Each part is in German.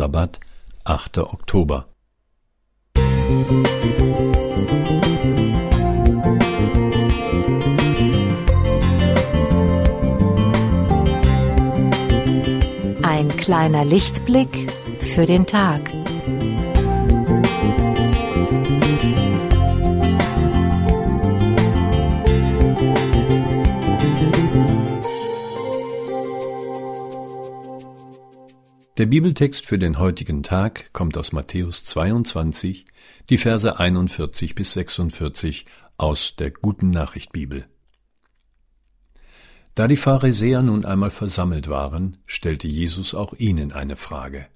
Ostersabbat, 8. Oktober. Ein kleiner Lichtblick für den Tag. Der Bibeltext für den heutigen Tag kommt aus Matthäus 22, die Verse 41 bis 46 aus der Guten Nachricht Bibel. Da die Pharisäer nun einmal versammelt waren, stellte Jesus auch ihnen eine Frage.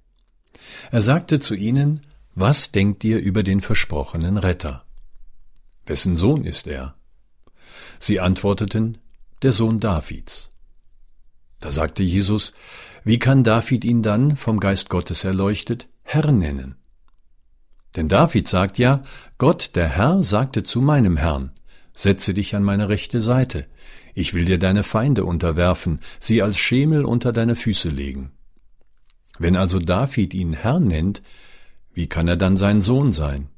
Er sagte zu ihnen, was denkt ihr über den versprochenen Retter? Wessen Sohn ist er? Sie antworteten, der Sohn Davids. Da sagte Jesus, wie kann David ihn dann, vom Geist Gottes erleuchtet, Herr nennen? Denn David sagt ja, Gott, der Herr, sagte zu meinem Herrn, setze dich an meine rechte Seite, ich will dir deine Feinde unterwerfen, sie als Schemel unter deine Füße legen. Wenn also David ihn Herr nennt, wie kann er dann sein Sohn sein?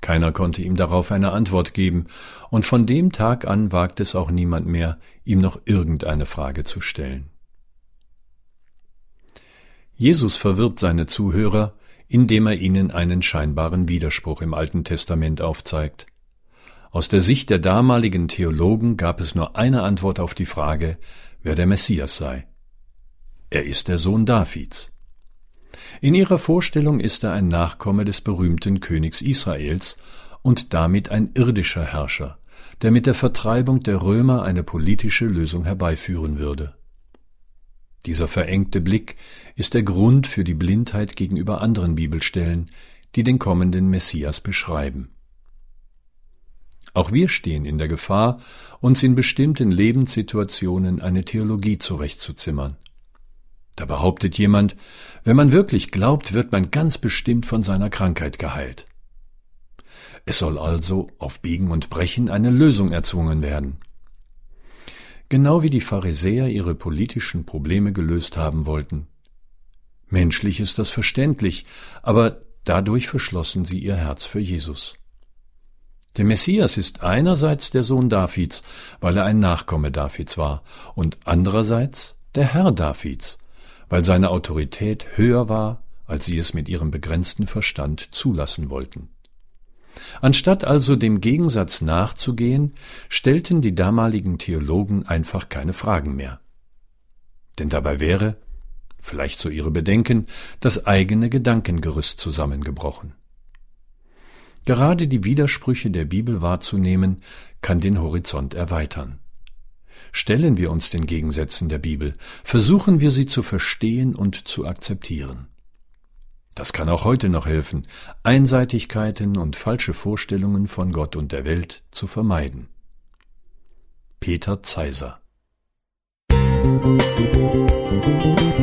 Keiner konnte ihm darauf eine Antwort geben, und von dem Tag an wagt es auch niemand mehr, ihm noch irgendeine Frage zu stellen. Jesus verwirrt seine Zuhörer, indem er ihnen einen scheinbaren Widerspruch im Alten Testament aufzeigt. Aus der Sicht der damaligen Theologen gab es nur eine Antwort auf die Frage, wer der Messias sei. Er ist der Sohn Davids. In ihrer Vorstellung ist er ein Nachkomme des berühmten Königs Israels und damit ein irdischer Herrscher, der mit der Vertreibung der Römer eine politische Lösung herbeiführen würde. Dieser verengte Blick ist der Grund für die Blindheit gegenüber anderen Bibelstellen, die den kommenden Messias beschreiben. Auch wir stehen in der Gefahr, uns in bestimmten Lebenssituationen eine Theologie zurechtzuzimmern. Da behauptet jemand, wenn man wirklich glaubt, wird man ganz bestimmt von seiner Krankheit geheilt. Es soll also auf Biegen und Brechen eine Lösung erzwungen werden. Genau wie die Pharisäer ihre politischen Probleme gelöst haben wollten. Menschlich ist das verständlich, aber dadurch verschlossen sie ihr Herz für Jesus. Der Messias ist einerseits der Sohn Davids, weil er ein Nachkomme Davids war, und andererseits der Herr Davids, weil seine Autorität höher war, als sie es mit ihrem begrenzten Verstand zulassen wollten. Anstatt also dem Gegensatz nachzugehen, stellten die damaligen Theologen einfach keine Fragen mehr. Denn dabei wäre, vielleicht so ihre Bedenken, das eigene Gedankengerüst zusammengebrochen. Gerade die Widersprüche der Bibel wahrzunehmen, kann den Horizont erweitern. Stellen wir uns den Gegensätzen der Bibel, versuchen wir sie zu verstehen und zu akzeptieren. Das kann auch heute noch helfen, Einseitigkeiten und falsche Vorstellungen von Gott und der Welt zu vermeiden. Peter Zeiser Musik